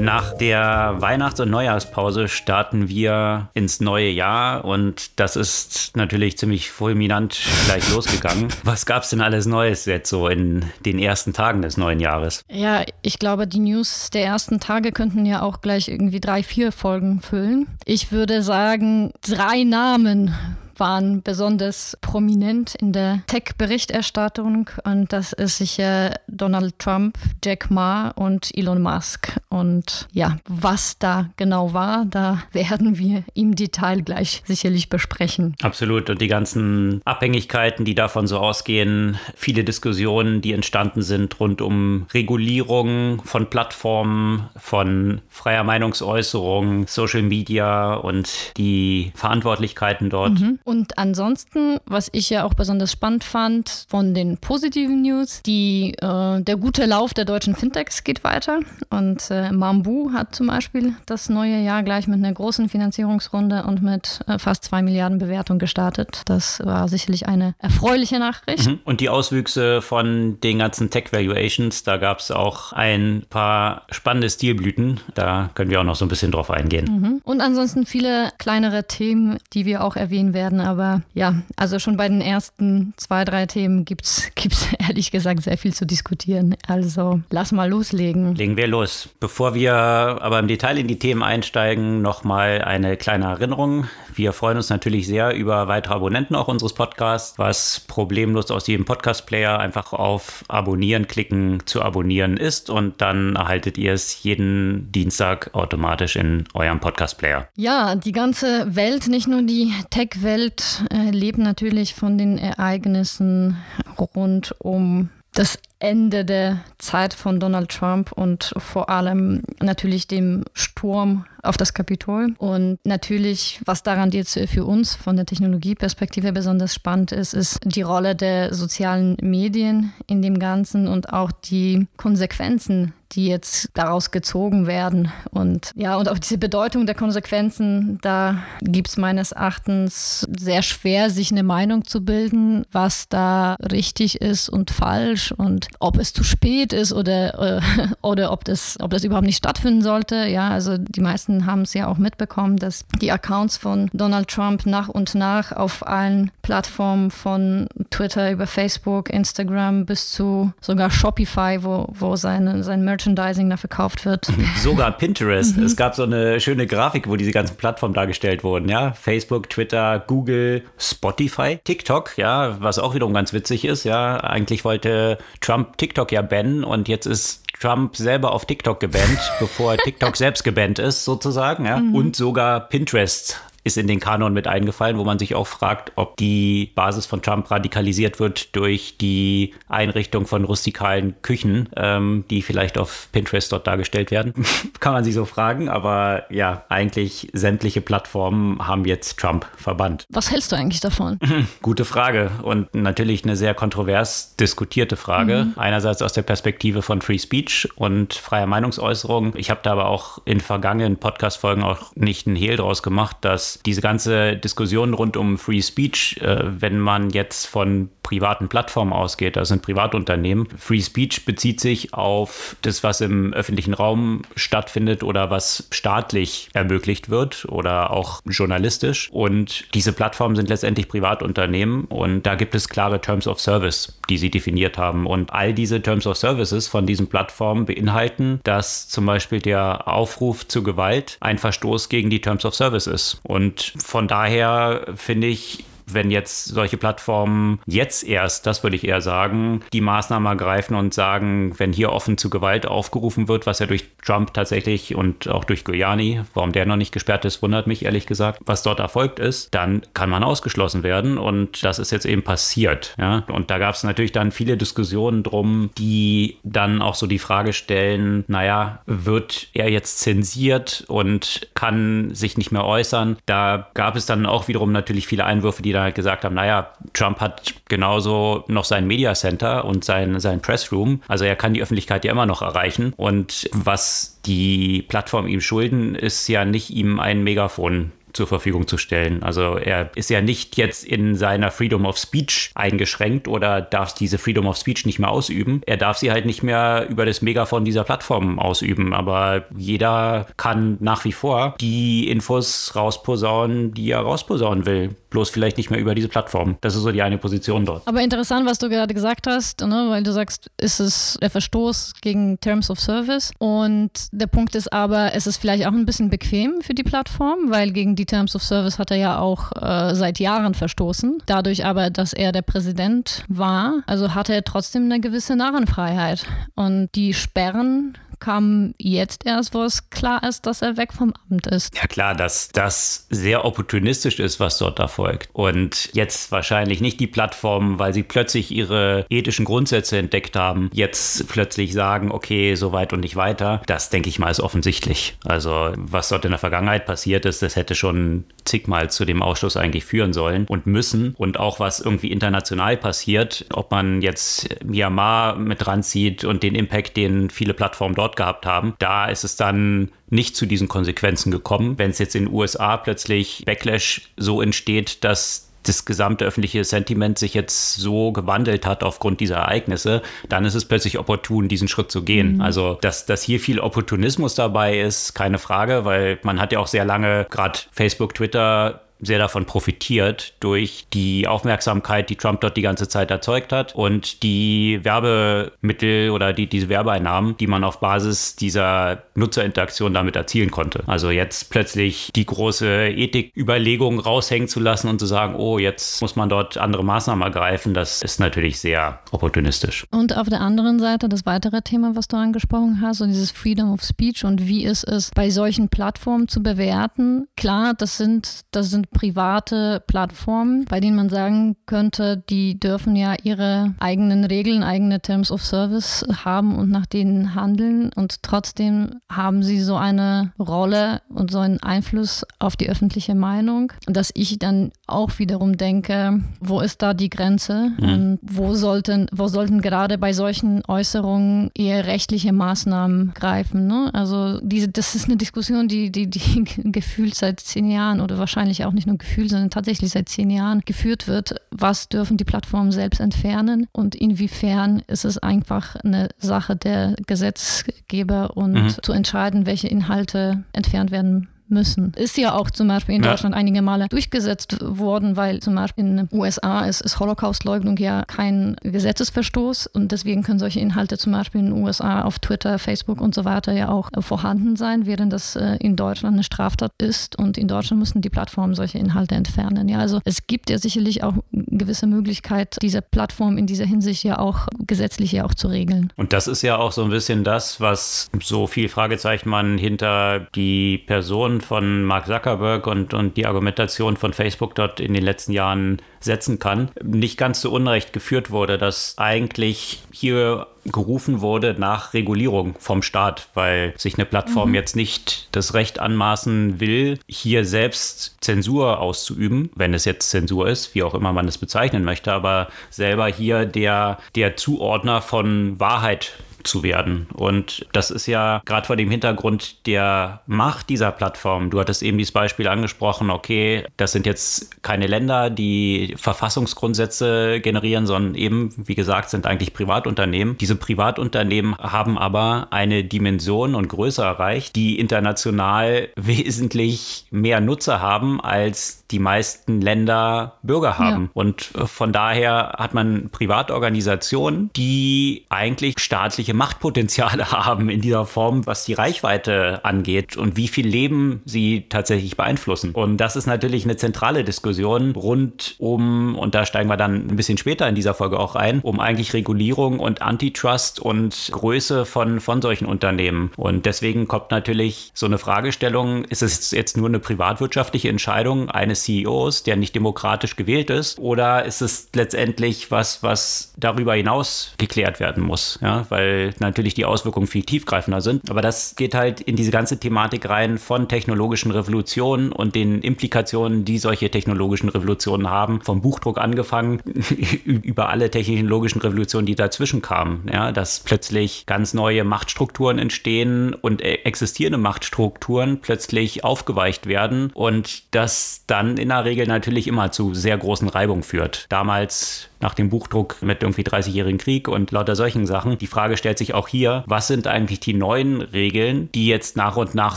Nach der Weihnachts- und Neujahrspause starten wir ins neue Jahr und das ist natürlich ziemlich fulminant gleich losgegangen. Was gab es denn alles Neues jetzt so in den ersten Tagen des neuen Jahres? Ja, ich glaube, die News der ersten Tage könnten ja auch gleich irgendwie drei, vier Folgen füllen. Ich würde sagen, drei Namen waren besonders prominent in der Tech-Berichterstattung und das ist sicher Donald Trump, Jack Ma und Elon Musk. Und ja, was da genau war, da werden wir im Detail gleich sicherlich besprechen. Absolut. Und die ganzen Abhängigkeiten, die davon so ausgehen, viele Diskussionen, die entstanden sind rund um Regulierung von Plattformen, von freier Meinungsäußerung, Social Media und die Verantwortlichkeiten dort. Mhm. Und ansonsten, was ich ja auch besonders spannend fand von den positiven News, die, äh, der gute Lauf der deutschen Fintechs geht weiter. Und äh, Mambu hat zum Beispiel das neue Jahr gleich mit einer großen Finanzierungsrunde und mit äh, fast zwei Milliarden Bewertung gestartet. Das war sicherlich eine erfreuliche Nachricht. Mhm. Und die Auswüchse von den ganzen Tech-Valuations, da gab es auch ein paar spannende Stilblüten. Da können wir auch noch so ein bisschen drauf eingehen. Mhm. Und ansonsten viele kleinere Themen, die wir auch erwähnen werden aber ja, also schon bei den ersten zwei, drei Themen gibt es ehrlich gesagt sehr viel zu diskutieren. Also lass mal loslegen. Legen wir los. Bevor wir aber im Detail in die Themen einsteigen, nochmal eine kleine Erinnerung. Wir freuen uns natürlich sehr über weitere Abonnenten auch unseres Podcasts, was problemlos aus jedem Podcast-Player einfach auf Abonnieren klicken zu abonnieren ist und dann erhaltet ihr es jeden Dienstag automatisch in eurem Podcast-Player. Ja, die ganze Welt, nicht nur die Tech-Welt, äh, lebt natürlich von den Ereignissen rund um das Ende der Zeit von Donald Trump und vor allem natürlich dem Sturm auf das Kapitol. Und natürlich, was daran jetzt für uns von der Technologieperspektive besonders spannend ist, ist die Rolle der sozialen Medien in dem Ganzen und auch die Konsequenzen, die jetzt daraus gezogen werden. Und ja, und auch diese Bedeutung der Konsequenzen, da gibt es meines Erachtens sehr schwer, sich eine Meinung zu bilden, was da richtig ist und falsch und ob es zu spät ist oder, äh, oder ob, das, ob das überhaupt nicht stattfinden sollte. Ja, also die meisten haben es ja auch mitbekommen, dass die Accounts von Donald Trump nach und nach auf allen Plattformen von Twitter über Facebook, Instagram bis zu sogar Shopify, wo, wo sein, sein Merchandising da verkauft wird. Sogar Pinterest. Mhm. Es gab so eine schöne Grafik, wo diese ganzen Plattformen dargestellt wurden, ja. Facebook, Twitter, Google, Spotify, TikTok, ja, was auch wiederum ganz witzig ist, ja. Eigentlich wollte Trump Trump TikTok ja bannen und jetzt ist Trump selber auf TikTok gebannt, bevor TikTok selbst gebannt ist, sozusagen. Ja? Mhm. Und sogar Pinterest ist in den Kanon mit eingefallen, wo man sich auch fragt, ob die Basis von Trump radikalisiert wird durch die Einrichtung von rustikalen Küchen, ähm, die vielleicht auf Pinterest dort dargestellt werden. Kann man sich so fragen, aber ja, eigentlich sämtliche Plattformen haben jetzt Trump verbannt. Was hältst du eigentlich davon? Gute Frage und natürlich eine sehr kontrovers diskutierte Frage. Mhm. Einerseits aus der Perspektive von Free Speech und freier Meinungsäußerung. Ich habe da aber auch in vergangenen Podcast-Folgen auch nicht einen Hehl draus gemacht, dass diese ganze Diskussion rund um Free Speech, äh, wenn man jetzt von privaten Plattformen ausgeht, also ein Privatunternehmen, Free Speech bezieht sich auf das, was im öffentlichen Raum stattfindet oder was staatlich ermöglicht wird oder auch journalistisch. Und diese Plattformen sind letztendlich Privatunternehmen und da gibt es klare Terms of Service, die sie definiert haben. Und all diese Terms of Services von diesen Plattformen beinhalten, dass zum Beispiel der Aufruf zu Gewalt ein Verstoß gegen die Terms of Service ist. Und von daher finde ich, wenn jetzt solche Plattformen jetzt erst, das würde ich eher sagen, die Maßnahmen ergreifen und sagen, wenn hier offen zu Gewalt aufgerufen wird, was ja durch Trump tatsächlich und auch durch Giuliani, warum der noch nicht gesperrt ist, wundert mich ehrlich gesagt, was dort erfolgt ist, dann kann man ausgeschlossen werden und das ist jetzt eben passiert. Ja? Und da gab es natürlich dann viele Diskussionen drum, die dann auch so die Frage stellen, naja, wird er jetzt zensiert und kann sich nicht mehr äußern? Da gab es dann auch wiederum natürlich viele Einwürfe, die dann dann halt gesagt haben, naja, Trump hat genauso noch sein Media Center und sein, sein Pressroom. Also er kann die Öffentlichkeit ja immer noch erreichen. Und was die Plattform ihm schulden, ist ja nicht ihm ein Megafon zur Verfügung zu stellen. Also er ist ja nicht jetzt in seiner Freedom of Speech eingeschränkt oder darf diese Freedom of Speech nicht mehr ausüben. Er darf sie halt nicht mehr über das Megafon dieser Plattform ausüben. Aber jeder kann nach wie vor die Infos rausposaunen, die er rausposaunen will bloß vielleicht nicht mehr über diese Plattform. Das ist so die eine Position dort. Aber interessant, was du gerade gesagt hast, ne? weil du sagst, ist es der Verstoß gegen Terms of Service. Und der Punkt ist aber, es ist vielleicht auch ein bisschen bequem für die Plattform, weil gegen die Terms of Service hat er ja auch äh, seit Jahren verstoßen. Dadurch aber, dass er der Präsident war, also hatte er trotzdem eine gewisse Narrenfreiheit. Und die Sperren kam jetzt erst, wo es klar ist, dass er weg vom Amt ist. Ja klar, dass das sehr opportunistisch ist, was dort erfolgt. Und jetzt wahrscheinlich nicht die Plattformen, weil sie plötzlich ihre ethischen Grundsätze entdeckt haben, jetzt plötzlich sagen, okay, so weit und nicht weiter. Das denke ich mal ist offensichtlich. Also was dort in der Vergangenheit passiert ist, das hätte schon zigmal zu dem Ausschluss eigentlich führen sollen und müssen. Und auch was irgendwie international passiert, ob man jetzt Myanmar mit ranzieht und den Impact, den viele Plattformen dort gehabt haben, da ist es dann nicht zu diesen Konsequenzen gekommen. Wenn es jetzt in den USA plötzlich Backlash so entsteht, dass das gesamte öffentliche Sentiment sich jetzt so gewandelt hat aufgrund dieser Ereignisse, dann ist es plötzlich opportun, diesen Schritt zu gehen. Mhm. Also, dass, dass hier viel Opportunismus dabei ist, keine Frage, weil man hat ja auch sehr lange, gerade Facebook, Twitter, sehr davon profitiert durch die Aufmerksamkeit, die Trump dort die ganze Zeit erzeugt hat und die Werbemittel oder die, diese Werbeeinnahmen, die man auf Basis dieser Nutzerinteraktion damit erzielen konnte. Also jetzt plötzlich die große Ethiküberlegung raushängen zu lassen und zu sagen, oh, jetzt muss man dort andere Maßnahmen ergreifen, das ist natürlich sehr opportunistisch. Und auf der anderen Seite das weitere Thema, was du angesprochen hast, so dieses Freedom of Speech und wie ist es bei solchen Plattformen zu bewerten. Klar, das sind, das sind private Plattformen, bei denen man sagen könnte, die dürfen ja ihre eigenen Regeln, eigene Terms of Service haben und nach denen handeln. Und trotzdem haben sie so eine Rolle und so einen Einfluss auf die öffentliche Meinung, dass ich dann auch wiederum denke, wo ist da die Grenze? Mhm. Und wo sollten, wo sollten gerade bei solchen Äußerungen eher rechtliche Maßnahmen greifen? Ne? Also diese, das ist eine Diskussion, die, die, die gefühlt seit zehn Jahren oder wahrscheinlich auch nicht nicht nur Gefühl, sondern tatsächlich seit zehn Jahren geführt wird. Was dürfen die Plattformen selbst entfernen und inwiefern ist es einfach eine Sache der Gesetzgeber und mhm. zu entscheiden, welche Inhalte entfernt werden müssen. Ist ja auch zum Beispiel in ja. Deutschland einige Male durchgesetzt worden, weil zum Beispiel in den USA ist, ist Holocaust-Leugnung ja kein Gesetzesverstoß und deswegen können solche Inhalte zum Beispiel in den USA auf Twitter, Facebook und so weiter ja auch äh, vorhanden sein, während das äh, in Deutschland eine Straftat ist und in Deutschland müssen die Plattformen solche Inhalte entfernen. Ja, also es gibt ja sicherlich auch eine gewisse Möglichkeit, diese Plattform in dieser Hinsicht ja auch gesetzlich ja auch zu regeln. Und das ist ja auch so ein bisschen das, was so viel Fragezeichen man hinter die Person von Mark Zuckerberg und, und die Argumentation von Facebook dort in den letzten Jahren setzen kann, nicht ganz zu Unrecht geführt wurde, dass eigentlich hier gerufen wurde nach Regulierung vom Staat, weil sich eine Plattform mhm. jetzt nicht das Recht anmaßen will, hier selbst Zensur auszuüben, wenn es jetzt Zensur ist, wie auch immer man es bezeichnen möchte, aber selber hier der, der Zuordner von Wahrheit zu werden. Und das ist ja gerade vor dem Hintergrund der Macht dieser Plattform. Du hattest eben dieses Beispiel angesprochen, okay, das sind jetzt keine Länder, die Verfassungsgrundsätze generieren, sondern eben, wie gesagt, sind eigentlich Privatunternehmen. Diese Privatunternehmen haben aber eine Dimension und Größe erreicht, die international wesentlich mehr Nutzer haben, als die meisten Länder Bürger haben. Ja. Und von daher hat man Privatorganisationen, die eigentlich staatliche welche Machtpotenziale haben in dieser Form, was die Reichweite angeht und wie viel Leben sie tatsächlich beeinflussen. Und das ist natürlich eine zentrale Diskussion rund um, und da steigen wir dann ein bisschen später in dieser Folge auch ein, um eigentlich Regulierung und Antitrust und Größe von, von solchen Unternehmen. Und deswegen kommt natürlich so eine Fragestellung, ist es jetzt nur eine privatwirtschaftliche Entscheidung eines CEOs, der nicht demokratisch gewählt ist, oder ist es letztendlich was, was darüber hinaus geklärt werden muss? Ja, weil weil natürlich die Auswirkungen viel tiefgreifender sind. Aber das geht halt in diese ganze Thematik rein von technologischen Revolutionen und den Implikationen, die solche technologischen Revolutionen haben, vom Buchdruck angefangen über alle technologischen Revolutionen, die dazwischen kamen. Ja, dass plötzlich ganz neue Machtstrukturen entstehen und e-, existierende Machtstrukturen plötzlich aufgeweicht werden und das dann in der Regel natürlich immer zu sehr großen Reibungen führt. Damals nach dem Buchdruck mit irgendwie 30-jährigen Krieg und lauter solchen Sachen. Die Frage stellt sich auch hier, was sind eigentlich die neuen Regeln, die jetzt nach und nach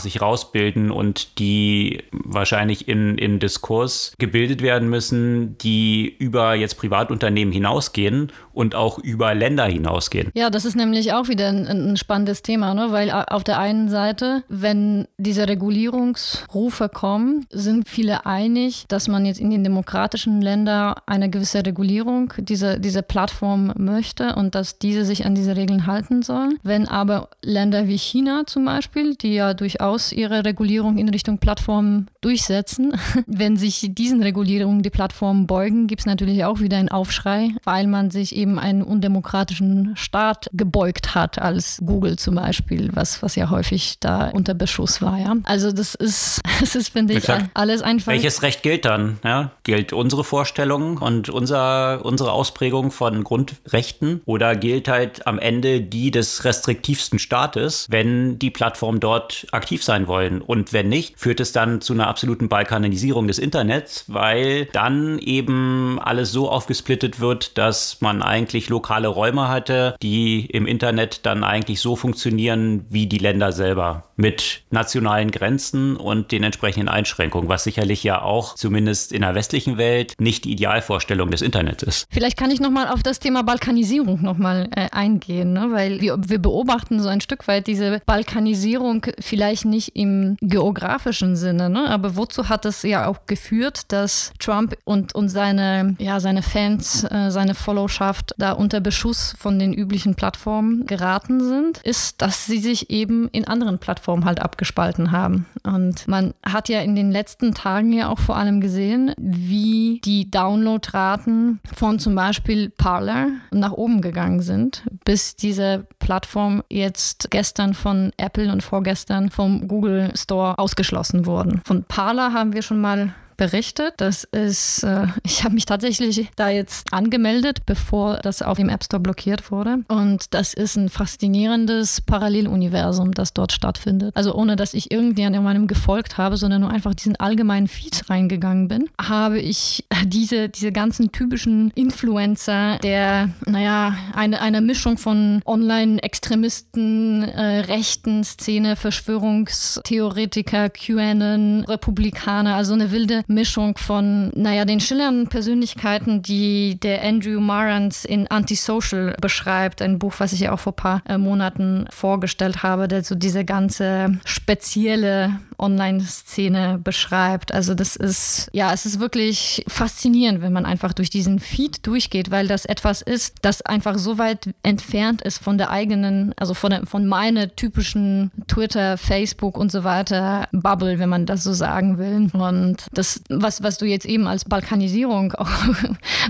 sich rausbilden und die wahrscheinlich in, in Diskurs gebildet werden müssen, die über jetzt Privatunternehmen hinausgehen und auch über Länder hinausgehen. Ja, das ist nämlich auch wieder ein, ein spannendes Thema, ne? weil auf der einen Seite, wenn diese Regulierungsrufe kommen, sind viele einig, dass man jetzt in den demokratischen Ländern eine gewisse Regulierung diese, diese Plattform möchte und dass diese sich an diese Regeln halten sollen. Wenn aber Länder wie China zum Beispiel, die ja durchaus ihre Regulierung in Richtung Plattformen durchsetzen, wenn sich diesen Regulierungen die Plattformen beugen, gibt es natürlich auch wieder einen Aufschrei, weil man sich eben einen undemokratischen Staat gebeugt hat, als Google zum Beispiel, was, was ja häufig da unter Beschuss war. Ja? Also das ist, das ist finde ich, alles einfach. Welches Recht gilt dann? Ja? Gilt unsere Vorstellung und unser, unsere unsere Ausprägung von Grundrechten oder gilt halt am Ende die des restriktivsten Staates, wenn die Plattformen dort aktiv sein wollen? Und wenn nicht, führt es dann zu einer absoluten Balkanisierung des Internets, weil dann eben alles so aufgesplittet wird, dass man eigentlich lokale Räume hatte, die im Internet dann eigentlich so funktionieren wie die Länder selber mit nationalen Grenzen und den entsprechenden Einschränkungen, was sicherlich ja auch zumindest in der westlichen Welt nicht die Idealvorstellung des Internets ist. Vielleicht kann ich nochmal auf das Thema Balkanisierung nochmal äh, eingehen, ne? weil wir, wir beobachten so ein Stück weit diese Balkanisierung vielleicht nicht im geografischen Sinne, ne? aber wozu hat es ja auch geführt, dass Trump und, und seine, ja, seine Fans, äh, seine Followschaft da unter Beschuss von den üblichen Plattformen geraten sind, ist, dass sie sich eben in anderen Plattformen halt abgespalten haben. Und man hat ja in den letzten Tagen ja auch vor allem gesehen, wie die Downloadraten von zum Beispiel Parler nach oben gegangen sind, bis diese Plattform jetzt gestern von Apple und vorgestern vom Google Store ausgeschlossen wurden. Von Parler haben wir schon mal berichtet. Das ist, äh, ich habe mich tatsächlich da jetzt angemeldet, bevor das auf dem App Store blockiert wurde. Und das ist ein faszinierendes Paralleluniversum, das dort stattfindet. Also ohne, dass ich irgendjemandem gefolgt habe, sondern nur einfach diesen allgemeinen Feed reingegangen bin, habe ich diese, diese ganzen typischen Influencer der, naja, eine, eine Mischung von Online-Extremisten, äh, rechten Szene, Verschwörungstheoretiker, QAnon, Republikaner, also eine wilde Mischung von, naja, den schillernden Persönlichkeiten, die der Andrew Marantz in Antisocial beschreibt, ein Buch, was ich ja auch vor ein paar äh, Monaten vorgestellt habe, der so diese ganze spezielle Online-Szene beschreibt. Also das ist, ja, es ist wirklich faszinierend, wenn man einfach durch diesen Feed durchgeht, weil das etwas ist, das einfach so weit entfernt ist von der eigenen, also von, der, von meiner typischen Twitter, Facebook und so weiter Bubble, wenn man das so sagen will. Und das, was, was du jetzt eben als Balkanisierung auch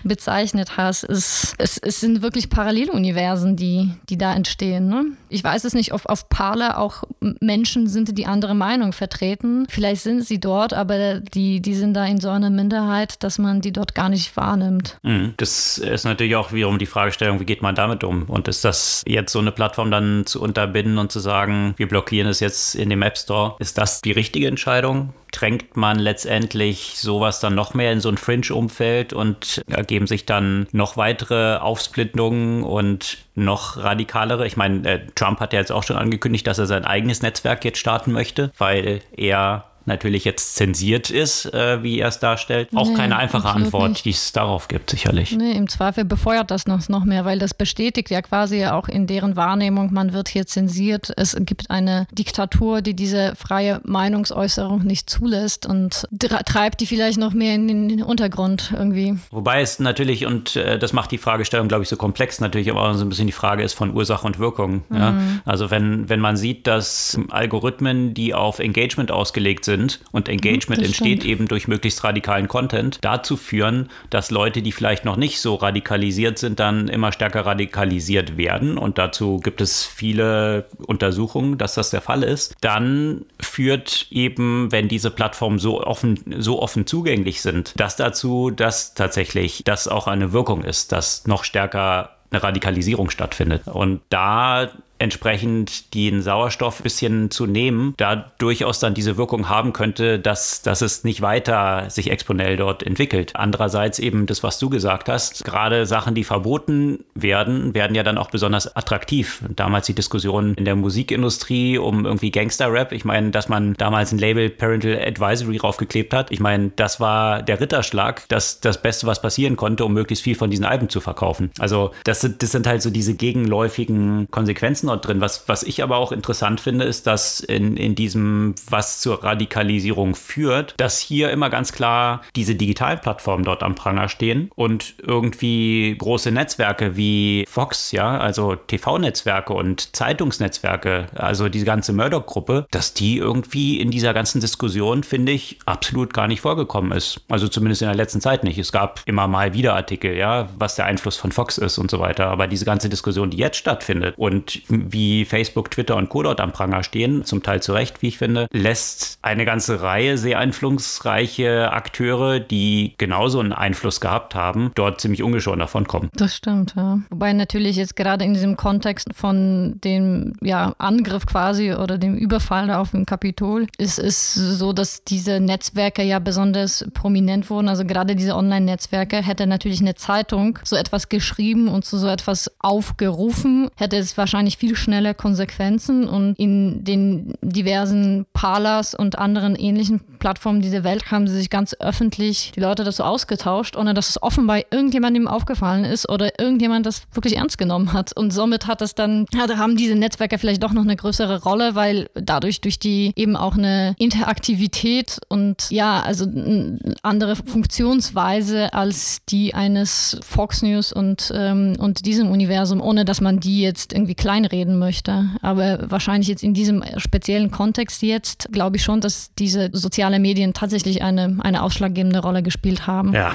bezeichnet hast, ist, es, es sind wirklich Paralleluniversen, die, die da entstehen. Ne? Ich weiß es nicht, ob auf Parler auch Menschen sind, die andere Meinung vertreten vertreten. Vielleicht sind sie dort, aber die, die sind da in so einer Minderheit, dass man die dort gar nicht wahrnimmt. Mhm. Das ist natürlich auch wiederum die Fragestellung, wie geht man damit um? Und ist das jetzt so eine Plattform dann zu unterbinden und zu sagen, wir blockieren es jetzt in dem App Store? Ist das die richtige Entscheidung? drängt man letztendlich sowas dann noch mehr in so ein Fringe-Umfeld und ergeben sich dann noch weitere Aufsplittungen und noch radikalere. Ich meine, äh, Trump hat ja jetzt auch schon angekündigt, dass er sein eigenes Netzwerk jetzt starten möchte, weil er natürlich jetzt zensiert ist, äh, wie er es darstellt. Auch nee, keine einfache Antwort, die es darauf gibt, sicherlich. Nee, im Zweifel befeuert das noch, noch mehr, weil das bestätigt ja quasi auch in deren Wahrnehmung, man wird hier zensiert. Es gibt eine Diktatur, die diese freie Meinungsäußerung nicht zulässt und treibt die vielleicht noch mehr in den Untergrund irgendwie. Wobei es natürlich, und äh, das macht die Fragestellung, glaube ich, so komplex natürlich, aber auch so ein bisschen die Frage ist von Ursache und Wirkung. Mhm. Ja? Also wenn, wenn man sieht, dass Algorithmen, die auf Engagement ausgelegt sind, sind und Engagement das entsteht stimmt. eben durch möglichst radikalen Content, dazu führen, dass Leute, die vielleicht noch nicht so radikalisiert sind, dann immer stärker radikalisiert werden. Und dazu gibt es viele Untersuchungen, dass das der Fall ist. Dann führt eben, wenn diese Plattformen so offen, so offen zugänglich sind, das dazu, dass tatsächlich das auch eine Wirkung ist, dass noch stärker eine Radikalisierung stattfindet. Und da entsprechend den Sauerstoff ein bisschen zu nehmen, da durchaus dann diese Wirkung haben könnte, dass, dass es nicht weiter sich exponell dort entwickelt. Andererseits eben das, was du gesagt hast, gerade Sachen, die verboten werden, werden ja dann auch besonders attraktiv. Damals die Diskussion in der Musikindustrie um irgendwie Gangster-Rap. Ich meine, dass man damals ein Label Parental Advisory draufgeklebt hat. Ich meine, das war der Ritterschlag, das das Beste, was passieren konnte, um möglichst viel von diesen Alben zu verkaufen. Also das sind, das sind halt so diese gegenläufigen Konsequenzen dort drin. Was, was ich aber auch interessant finde, ist, dass in, in diesem, was zur Radikalisierung führt, dass hier immer ganz klar diese digitalen Plattformen dort am Pranger stehen und irgendwie große Netzwerke wie Fox, ja, also TV-Netzwerke und Zeitungsnetzwerke, also diese ganze Murdoch-Gruppe, dass die irgendwie in dieser ganzen Diskussion, finde ich, absolut gar nicht vorgekommen ist. Also zumindest in der letzten Zeit nicht. Es gab immer mal wieder Artikel, ja, was der Einfluss von Fox ist und so weiter. Aber diese ganze Diskussion, die jetzt stattfindet und wie Facebook, Twitter und Co. dort am Pranger stehen, zum Teil zu Recht, wie ich finde, lässt eine ganze Reihe sehr einflussreiche Akteure, die genauso einen Einfluss gehabt haben, dort ziemlich ungeschoren davon kommen. Das stimmt, ja. Wobei natürlich jetzt gerade in diesem Kontext von dem ja, Angriff quasi oder dem Überfall auf dem Kapitol ist es so, dass diese Netzwerke ja besonders prominent wurden. Also gerade diese Online-Netzwerke hätte natürlich eine Zeitung so etwas geschrieben und zu so etwas aufgerufen, hätte es wahrscheinlich viel schneller Konsequenzen und in den diversen Palas und anderen ähnlichen Plattformen dieser Welt haben sie sich ganz öffentlich die Leute dazu ausgetauscht, ohne dass es offenbar irgendjemandem aufgefallen ist oder irgendjemand das wirklich ernst genommen hat. Und somit hat es dann, haben diese Netzwerke vielleicht doch noch eine größere Rolle, weil dadurch durch die eben auch eine Interaktivität und ja, also eine andere Funktionsweise als die eines Fox News und, ähm, und diesem Universum, ohne dass man die jetzt irgendwie kleinredet reden möchte. Aber wahrscheinlich jetzt in diesem speziellen Kontext jetzt glaube ich schon, dass diese sozialen Medien tatsächlich eine, eine ausschlaggebende Rolle gespielt haben. Ja,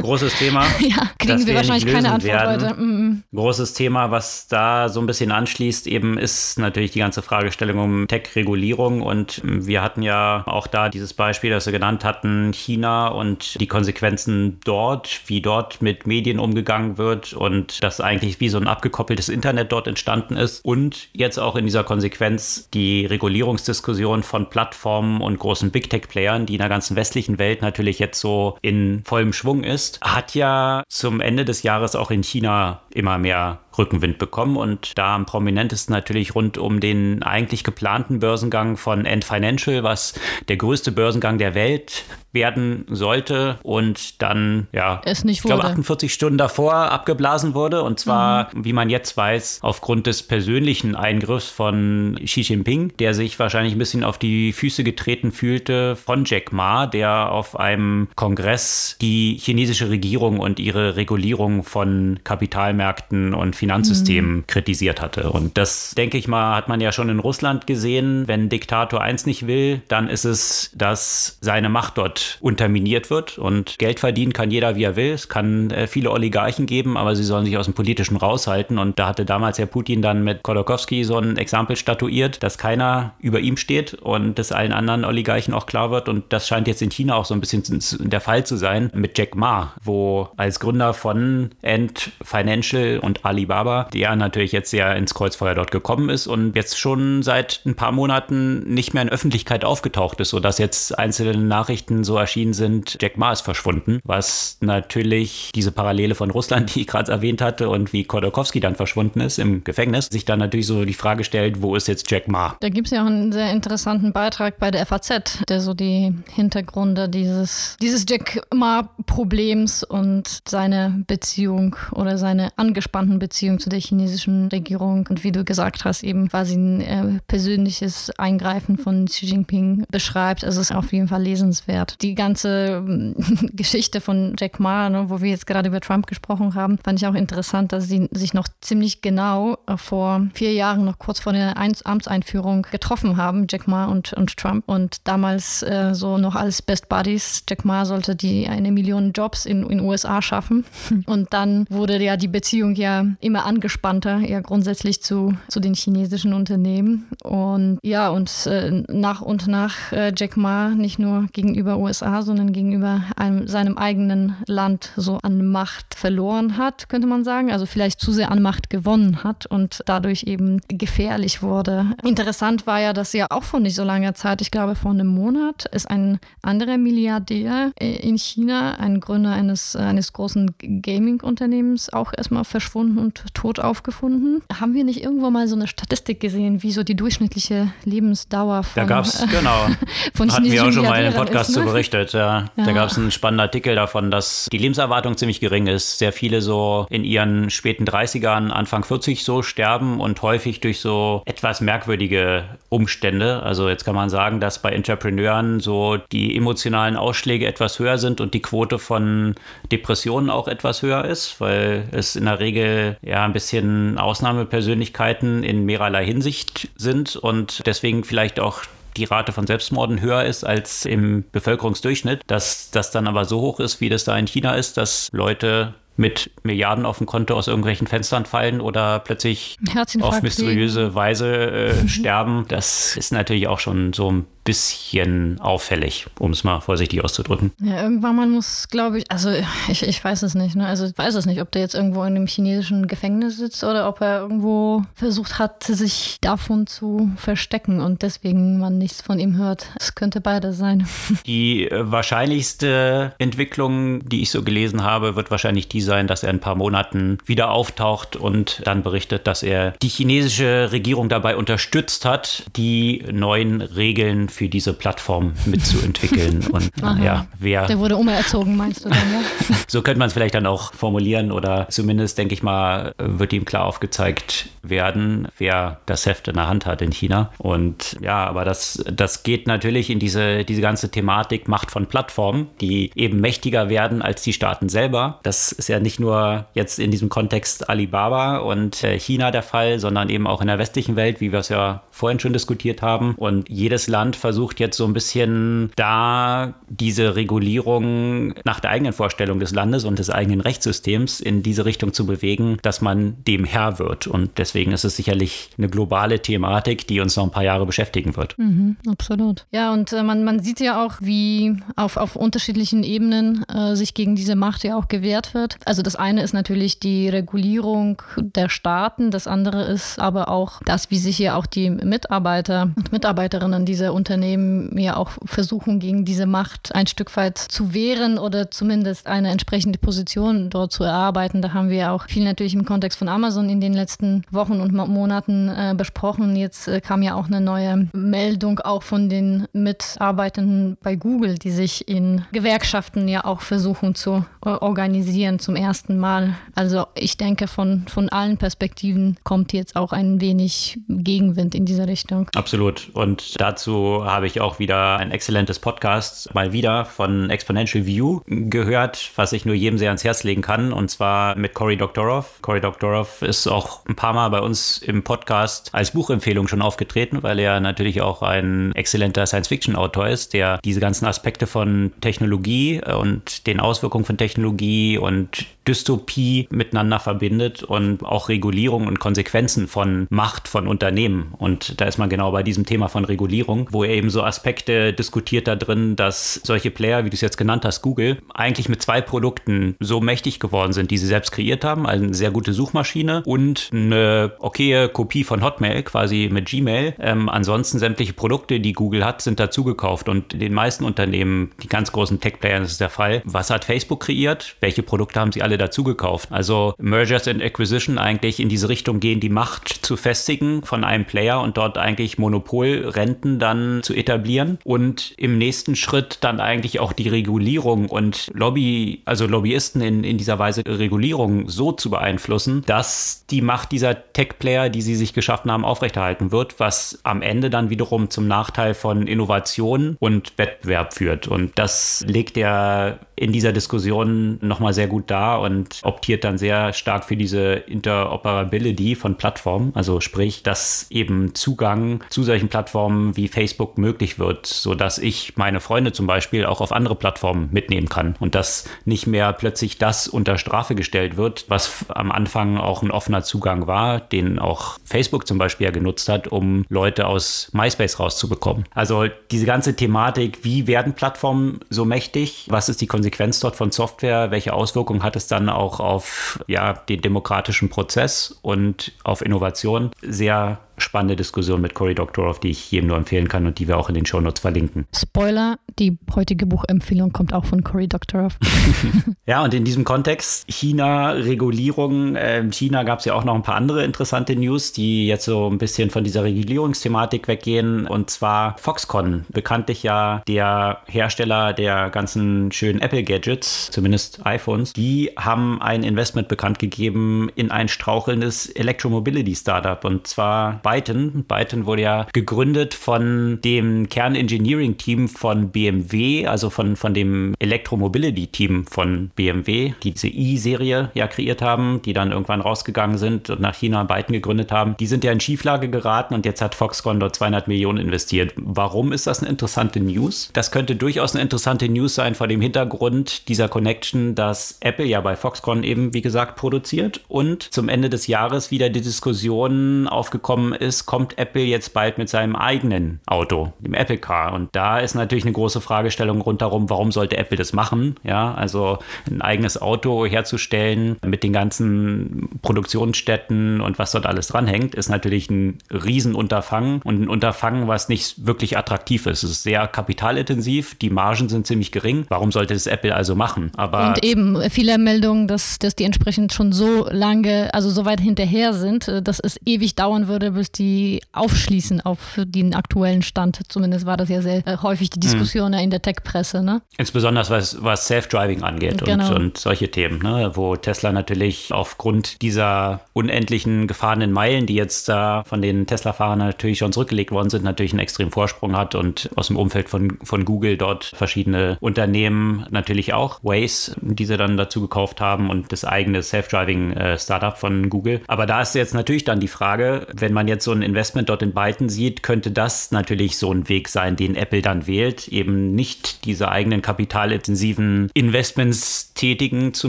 großes Thema. ja, kriegen wir wahrscheinlich keine Antwort werden. heute. Mm -mm. Großes Thema, was da so ein bisschen anschließt, eben ist natürlich die ganze Fragestellung um Tech-Regulierung. Und wir hatten ja auch da dieses Beispiel, das wir genannt hatten, China und die Konsequenzen dort, wie dort mit Medien umgegangen wird und dass eigentlich wie so ein abgekoppeltes Internet dort entstanden ist ist und jetzt auch in dieser Konsequenz die Regulierungsdiskussion von Plattformen und großen Big Tech-Playern, die in der ganzen westlichen Welt natürlich jetzt so in vollem Schwung ist, hat ja zum Ende des Jahres auch in China immer mehr Rückenwind bekommen. Und da am prominentesten natürlich rund um den eigentlich geplanten Börsengang von Ant Financial, was der größte Börsengang der Welt werden sollte und dann, ja, es nicht ich glaube 48 Stunden davor abgeblasen wurde. Und zwar, mhm. wie man jetzt weiß, aufgrund des persönlichen Eingriffs von Xi Jinping, der sich wahrscheinlich ein bisschen auf die Füße getreten fühlte von Jack Ma, der auf einem Kongress die chinesische Regierung und ihre Regulierung von Kapitalmärkten und Finanzmärkten Finanzsystem mhm. kritisiert hatte. Und das, denke ich mal, hat man ja schon in Russland gesehen. Wenn Diktator eins nicht will, dann ist es, dass seine Macht dort unterminiert wird. Und Geld verdienen kann jeder, wie er will. Es kann äh, viele Oligarchen geben, aber sie sollen sich aus dem Politischen raushalten. Und da hatte damals Herr Putin dann mit Khodorkovsky so ein Exempel statuiert, dass keiner über ihm steht und dass allen anderen Oligarchen auch klar wird. Und das scheint jetzt in China auch so ein bisschen der Fall zu sein mit Jack Ma, wo als Gründer von Ant Financial und Alibaba Alibaba, der natürlich jetzt sehr ins Kreuzfeuer dort gekommen ist und jetzt schon seit ein paar Monaten nicht mehr in Öffentlichkeit aufgetaucht ist, sodass jetzt einzelne Nachrichten so erschienen sind, Jack Ma ist verschwunden, was natürlich diese Parallele von Russland, die ich gerade erwähnt hatte und wie Khodorkovsky dann verschwunden ist im Gefängnis, sich dann natürlich so die Frage stellt, wo ist jetzt Jack Ma? Da gibt es ja auch einen sehr interessanten Beitrag bei der FAZ, der so die Hintergründe dieses, dieses Jack Ma-Problems und seine Beziehung oder seine angespannten Beziehungen Beziehung zu der chinesischen Regierung und wie du gesagt hast, eben quasi ein äh, persönliches Eingreifen von Xi Jinping beschreibt. Also es ist auf jeden Fall lesenswert. Die ganze ähm, Geschichte von Jack Ma, ne, wo wir jetzt gerade über Trump gesprochen haben, fand ich auch interessant, dass sie sich noch ziemlich genau äh, vor vier Jahren, noch kurz vor der Amtseinführung getroffen haben, Jack Ma und, und Trump. Und damals äh, so noch als Best Buddies. Jack Ma sollte die eine Million Jobs in den USA schaffen. Und dann wurde ja die Beziehung ja immer angespannter, ja grundsätzlich zu, zu den chinesischen Unternehmen. Und ja, und äh, nach und nach äh, Jack Ma nicht nur gegenüber USA, sondern gegenüber einem, seinem eigenen Land so an Macht verloren hat, könnte man sagen. Also vielleicht zu sehr an Macht gewonnen hat und dadurch eben gefährlich wurde. Interessant war ja, dass ja auch vor nicht so langer Zeit, ich glaube vor einem Monat, ist ein anderer Milliardär äh, in China, ein Gründer eines, eines großen Gaming-Unternehmens, auch erstmal verschwunden und tot aufgefunden. Haben wir nicht irgendwo mal so eine Statistik gesehen, wie so die durchschnittliche Lebensdauer von Da gab es, genau, von hatten wir auch schon mal in einem Podcast ist, ne? zu berichtet. Ja. ja. Da gab es einen spannenden Artikel davon, dass die Lebenserwartung ziemlich gering ist. Sehr viele so in ihren späten 30ern, Anfang 40 so sterben und häufig durch so etwas merkwürdige Umstände. Also jetzt kann man sagen, dass bei Entrepreneuren so die emotionalen Ausschläge etwas höher sind und die Quote von Depressionen auch etwas höher ist, weil es in der Regel ja ein bisschen Ausnahmepersönlichkeiten in mehrerlei Hinsicht sind und deswegen vielleicht auch die Rate von Selbstmorden höher ist als im Bevölkerungsdurchschnitt, dass das dann aber so hoch ist, wie das da in China ist, dass Leute mit Milliarden auf dem Konto aus irgendwelchen Fenstern fallen oder plötzlich auf mysteriöse Weise äh, sterben. Das ist natürlich auch schon so ein bisschen auffällig, um es mal vorsichtig auszudrücken. Ja, irgendwann man muss, glaube ich, also ich, ich weiß es nicht, ne? Also ich weiß es nicht, ob der jetzt irgendwo in einem chinesischen Gefängnis sitzt oder ob er irgendwo versucht hat, sich davon zu verstecken und deswegen man nichts von ihm hört. Es könnte beides sein. Die äh, wahrscheinlichste Entwicklung, die ich so gelesen habe, wird wahrscheinlich die sein, dass er in ein paar Monaten wieder auftaucht und dann berichtet, dass er die chinesische Regierung dabei unterstützt hat, die neuen Regeln für diese Plattform mitzuentwickeln. Und ja, wer. Der wurde umerzogen, meinst du dann, ja? so könnte man es vielleicht dann auch formulieren oder zumindest, denke ich mal, wird ihm klar aufgezeigt werden, wer das Heft in der Hand hat in China. Und ja, aber das, das geht natürlich in diese, diese ganze Thematik Macht von Plattformen, die eben mächtiger werden als die Staaten selber. Das ist ja nicht nur jetzt in diesem Kontext Alibaba und äh, China der Fall, sondern eben auch in der westlichen Welt, wie wir es ja vorhin schon diskutiert haben. Und jedes Land versucht, versucht jetzt so ein bisschen da diese Regulierung nach der eigenen Vorstellung des Landes und des eigenen Rechtssystems in diese Richtung zu bewegen, dass man dem Herr wird. Und deswegen ist es sicherlich eine globale Thematik, die uns noch ein paar Jahre beschäftigen wird. Mhm, absolut. Ja, und äh, man, man sieht ja auch, wie auf, auf unterschiedlichen Ebenen äh, sich gegen diese Macht ja auch gewehrt wird. Also das eine ist natürlich die Regulierung der Staaten, das andere ist aber auch das, wie sich hier auch die Mitarbeiter und Mitarbeiterinnen dieser Unternehmen Unternehmen ja auch versuchen, gegen diese Macht ein Stück weit zu wehren oder zumindest eine entsprechende Position dort zu erarbeiten. Da haben wir auch viel natürlich im Kontext von Amazon in den letzten Wochen und Monaten äh, besprochen. Jetzt äh, kam ja auch eine neue Meldung auch von den Mitarbeitenden bei Google, die sich in Gewerkschaften ja auch versuchen zu äh, organisieren zum ersten Mal. Also ich denke, von, von allen Perspektiven kommt jetzt auch ein wenig Gegenwind in diese Richtung. Absolut. Und dazu habe ich auch wieder ein exzellentes Podcast mal wieder von Exponential View gehört, was ich nur jedem sehr ans Herz legen kann. Und zwar mit Cory Doctorow. Cory Doctorow ist auch ein paar Mal bei uns im Podcast als Buchempfehlung schon aufgetreten, weil er natürlich auch ein exzellenter Science-Fiction-Autor ist, der diese ganzen Aspekte von Technologie und den Auswirkungen von Technologie und Dystopie miteinander verbindet und auch Regulierung und Konsequenzen von Macht von Unternehmen. Und da ist man genau bei diesem Thema von Regulierung, wo eben so Aspekte diskutiert da drin, dass solche Player, wie du es jetzt genannt hast, Google, eigentlich mit zwei Produkten so mächtig geworden sind, die sie selbst kreiert haben, also eine sehr gute Suchmaschine und eine okaye Kopie von Hotmail, quasi mit Gmail. Ähm, ansonsten sämtliche Produkte, die Google hat, sind dazugekauft und den meisten Unternehmen, die ganz großen Tech-Player, ist der Fall. Was hat Facebook kreiert? Welche Produkte haben sie alle dazugekauft. Also Mergers and Acquisition eigentlich in diese Richtung gehen, die Macht zu festigen von einem Player und dort eigentlich Monopolrenten dann Zu etablieren und im nächsten Schritt dann eigentlich auch die Regulierung und Lobby, also Lobbyisten in, in dieser Weise Regulierung so zu beeinflussen, dass die Macht dieser Tech-Player, die sie sich geschaffen haben, aufrechterhalten wird, was am Ende dann wiederum zum Nachteil von Innovation und Wettbewerb führt. Und das legt er in dieser Diskussion nochmal sehr gut dar und optiert dann sehr stark für diese Interoperability von Plattformen. Also sprich, dass eben Zugang zu solchen Plattformen wie Facebook möglich wird, sodass ich meine Freunde zum Beispiel auch auf andere Plattformen mitnehmen kann und dass nicht mehr plötzlich das unter Strafe gestellt wird, was am Anfang auch ein offener Zugang war, den auch Facebook zum Beispiel ja genutzt hat, um Leute aus MySpace rauszubekommen. Also diese ganze Thematik, wie werden Plattformen so mächtig? Was ist die Konsequenz dort von Software? Welche Auswirkungen hat es dann auch auf ja, den demokratischen Prozess und auf Innovation? Sehr spannende Diskussion mit Cory Doctorow, die ich jedem nur empfehlen kann und die wir auch in den Shownotes verlinken. Spoiler, die heutige Buchempfehlung kommt auch von Cory Doctorow. ja, und in diesem Kontext China-Regulierung. Äh, in China gab es ja auch noch ein paar andere interessante News, die jetzt so ein bisschen von dieser Regulierungsthematik weggehen. Und zwar Foxconn, bekanntlich ja der Hersteller der ganzen schönen Apple-Gadgets, zumindest iPhones, die haben ein Investment bekannt gegeben in ein strauchelndes Electromobility-Startup. Und zwar Byton. Byton wurde ja gegründet von dem Kernengineering-Team von BMW, also von, von dem Electromobility-Team von BMW, die diese E-Serie ja kreiert haben, die dann irgendwann rausgegangen sind und nach China Byton gegründet haben. Die sind ja in Schieflage geraten und jetzt hat Foxconn dort 200 Millionen investiert. Warum ist das eine interessante News? Das könnte durchaus eine interessante News sein vor dem Hintergrund dieser Connection, dass Apple ja bei Foxconn eben, wie gesagt, produziert und zum Ende des Jahres wieder die Diskussion aufgekommen ist, kommt Apple jetzt bald mit seinem eigenen Auto, dem Apple Car. Und da ist natürlich eine große Fragestellung rundherum, warum sollte Apple das machen? Ja, also ein eigenes Auto herzustellen mit den ganzen Produktionsstätten und was dort alles dranhängt, ist natürlich ein Riesenunterfangen und ein Unterfangen, was nicht wirklich attraktiv ist. Es ist sehr kapitalintensiv, die Margen sind ziemlich gering. Warum sollte das Apple also machen? Aber und eben viele Meldungen, dass, dass die entsprechend schon so lange, also so weit hinterher sind, dass es ewig dauern würde, bis die aufschließen auf den aktuellen Stand. Zumindest war das ja sehr äh, häufig die Diskussion hm. in der Tech-Presse. Ne? Insbesondere was, was Self-Driving angeht genau. und, und, solche Themen, ne? wo Tesla natürlich aufgrund dieser unendlichen gefahrenen Meilen, die jetzt da von den Tesla-Fahrern natürlich schon zurückgelegt worden sind, natürlich einen extremen Vorsprung hat und aus dem Umfeld von, von Google dort verschiedene Unternehmen natürlich auch, Waze, die sie dann dazu gekauft haben und das eigene Self-Driving-Startup äh, von Google. Aber da ist jetzt natürlich dann die Frage, wenn man jetzt so ein Investment dort in Byton sieht, könnte das natürlich so ein Weg sein, den Apple dann wählt, eben nicht diese eigenen kapitalintensiven Investments tätigen zu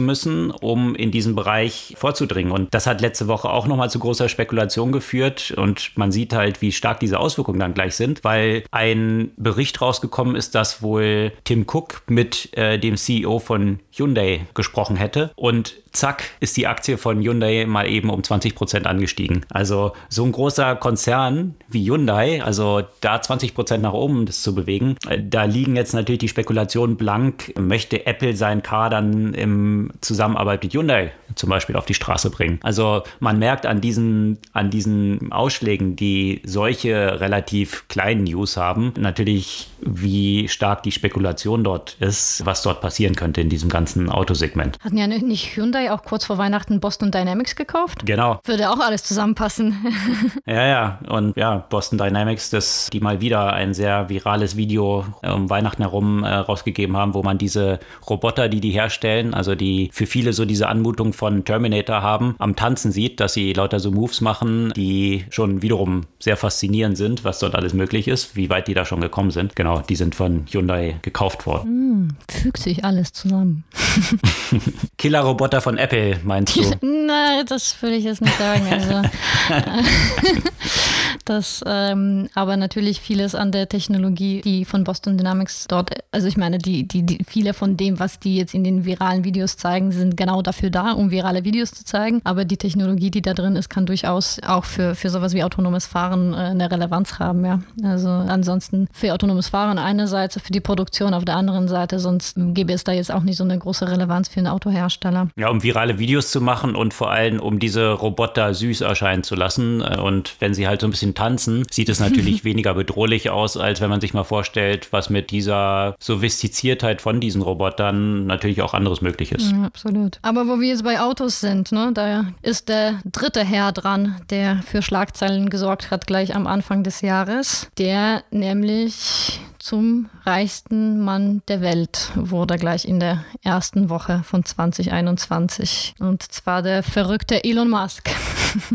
müssen, um in diesem Bereich vorzudringen. Und das hat letzte Woche auch nochmal zu großer Spekulation geführt und man sieht halt, wie stark diese Auswirkungen dann gleich sind, weil ein Bericht rausgekommen ist, dass wohl Tim Cook mit äh, dem CEO von Hyundai gesprochen hätte und zack, ist die Aktie von Hyundai mal eben um 20 Prozent angestiegen. Also so ein großer Konzern wie Hyundai, also da 20 Prozent nach oben das zu bewegen, äh, da liegen jetzt natürlich die Spekulationen blank. Möchte Apple seinen Car dann im Zusammenarbeit mit Hyundai zum Beispiel auf die Straße bringen? Also man merkt an diesen, an diesen Ausschlägen, die solche relativ kleinen News haben, natürlich, wie stark die Spekulation dort ist, was dort passieren könnte in diesem ganzen Autosegment. Hatten ja nicht Hyundai Hyundai auch kurz vor Weihnachten Boston Dynamics gekauft. Genau. Würde auch alles zusammenpassen. ja, ja. Und ja, Boston Dynamics, das die mal wieder ein sehr virales Video um Weihnachten herum äh, rausgegeben haben, wo man diese Roboter, die die herstellen, also die für viele so diese Anmutung von Terminator haben, am Tanzen sieht, dass sie lauter so Moves machen, die schon wiederum sehr faszinierend sind, was dort alles möglich ist, wie weit die da schon gekommen sind. Genau, die sind von Hyundai gekauft worden. Mm, fügt sich alles zusammen. Killer-Roboter von von Apple, meinst du? Nein, das würde ich jetzt nicht sagen. Also, das, ähm, aber natürlich vieles an der Technologie, die von Boston Dynamics dort, also ich meine, die, die, die, viele von dem, was die jetzt in den viralen Videos zeigen, sind genau dafür da, um virale Videos zu zeigen. Aber die Technologie, die da drin ist, kann durchaus auch für, für sowas wie autonomes Fahren äh, eine Relevanz haben, ja. Also ansonsten für autonomes Fahren einerseits, für die Produktion auf der anderen Seite, sonst gäbe es da jetzt auch nicht so eine große Relevanz für einen Autohersteller. Ja, um virale Videos zu machen und vor allem um diese Roboter süß erscheinen zu lassen. Äh, und wenn sie halt so ein bisschen bisschen tanzen, sieht es natürlich weniger bedrohlich aus, als wenn man sich mal vorstellt, was mit dieser Sophistiziertheit von diesen Robotern natürlich auch anderes möglich ist. Ja, absolut. Aber wo wir jetzt bei Autos sind, ne, da ist der dritte Herr dran, der für Schlagzeilen gesorgt hat, gleich am Anfang des Jahres, der nämlich zum reichsten Mann der Welt wurde gleich in der ersten Woche von 2021. Und zwar der verrückte Elon Musk.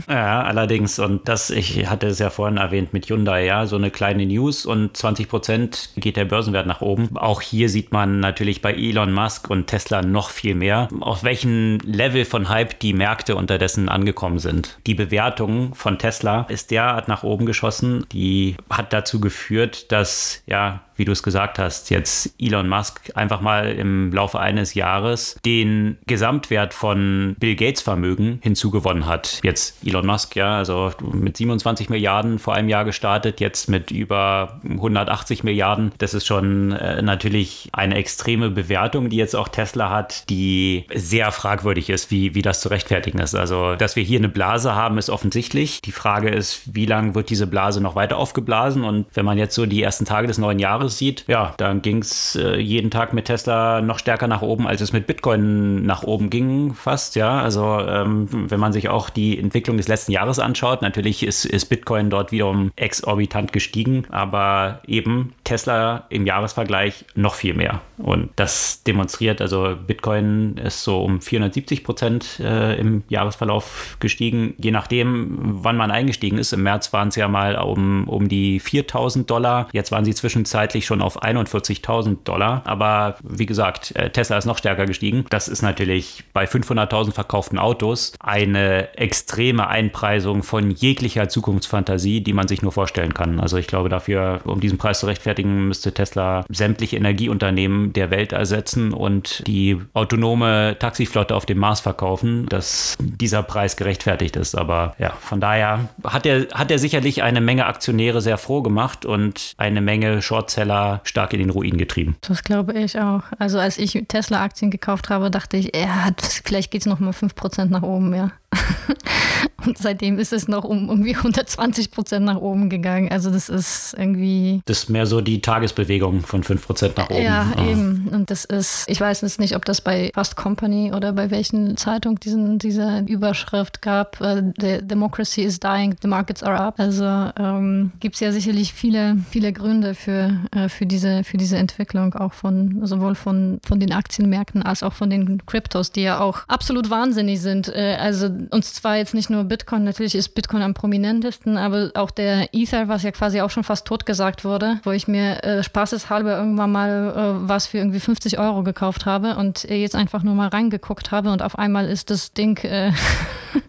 Ja, allerdings, und das, ich hatte es ja vorhin erwähnt mit Hyundai, ja, so eine kleine News und 20 Prozent geht der Börsenwert nach oben. Auch hier sieht man natürlich bei Elon Musk und Tesla noch viel mehr, auf welchem Level von Hype die Märkte unterdessen angekommen sind. Die Bewertung von Tesla ist derart nach oben geschossen, die hat dazu geführt, dass ja time. Wie du es gesagt hast, jetzt Elon Musk einfach mal im Laufe eines Jahres den Gesamtwert von Bill Gates Vermögen hinzugewonnen hat. Jetzt Elon Musk, ja, also mit 27 Milliarden vor einem Jahr gestartet, jetzt mit über 180 Milliarden. Das ist schon äh, natürlich eine extreme Bewertung, die jetzt auch Tesla hat, die sehr fragwürdig ist, wie, wie das zu rechtfertigen ist. Also, dass wir hier eine Blase haben, ist offensichtlich. Die Frage ist, wie lange wird diese Blase noch weiter aufgeblasen? Und wenn man jetzt so die ersten Tage des neuen Jahres sieht, ja, dann ging es äh, jeden Tag mit Tesla noch stärker nach oben, als es mit Bitcoin nach oben ging, fast. Ja, also ähm, wenn man sich auch die Entwicklung des letzten Jahres anschaut, natürlich ist, ist Bitcoin dort wiederum exorbitant gestiegen, aber eben Tesla im Jahresvergleich noch viel mehr. Und das demonstriert, also Bitcoin ist so um 470 Prozent äh, im Jahresverlauf gestiegen, je nachdem, wann man eingestiegen ist. Im März waren es ja mal um, um die 4000 Dollar. Jetzt waren sie zwischenzeitlich schon auf 41.000 Dollar. Aber wie gesagt, äh, Tesla ist noch stärker gestiegen. Das ist natürlich bei 500.000 verkauften Autos eine extreme Einpreisung von jeglicher Zukunftsfantasie, die man sich nur vorstellen kann. Also ich glaube, dafür, um diesen Preis zu rechtfertigen, müsste Tesla sämtliche Energieunternehmen der Welt ersetzen und die autonome Taxiflotte auf dem Mars verkaufen, dass dieser Preis gerechtfertigt ist. Aber ja, von daher hat er, hat er sicherlich eine Menge Aktionäre sehr froh gemacht und eine Menge Shortseller stark in den Ruin getrieben. Das glaube ich auch. Also als ich Tesla-Aktien gekauft habe, dachte ich, hat, vielleicht geht es noch mal 5% nach oben, ja. Und seitdem ist es noch um irgendwie 120 Prozent nach oben gegangen. Also das ist irgendwie. Das ist mehr so die Tagesbewegung von 5 Prozent nach oben. Ja, ah. eben. Und das ist, ich weiß jetzt nicht, ob das bei Fast Company oder bei welchen Zeitung diesen, diese Überschrift gab. Uh, the Democracy is dying, the markets are up. Also ähm, gibt es ja sicherlich viele, viele Gründe für, äh, für, diese, für diese Entwicklung, auch von sowohl von, von den Aktienmärkten als auch von den Kryptos, die ja auch absolut wahnsinnig sind. Äh, also uns zwar jetzt nicht nur Bitcoin, natürlich ist Bitcoin am prominentesten, aber auch der Ether, was ja quasi auch schon fast tot gesagt wurde, wo ich mir äh, spaßeshalber irgendwann mal äh, was für irgendwie 50 Euro gekauft habe und jetzt einfach nur mal reingeguckt habe und auf einmal ist das Ding äh,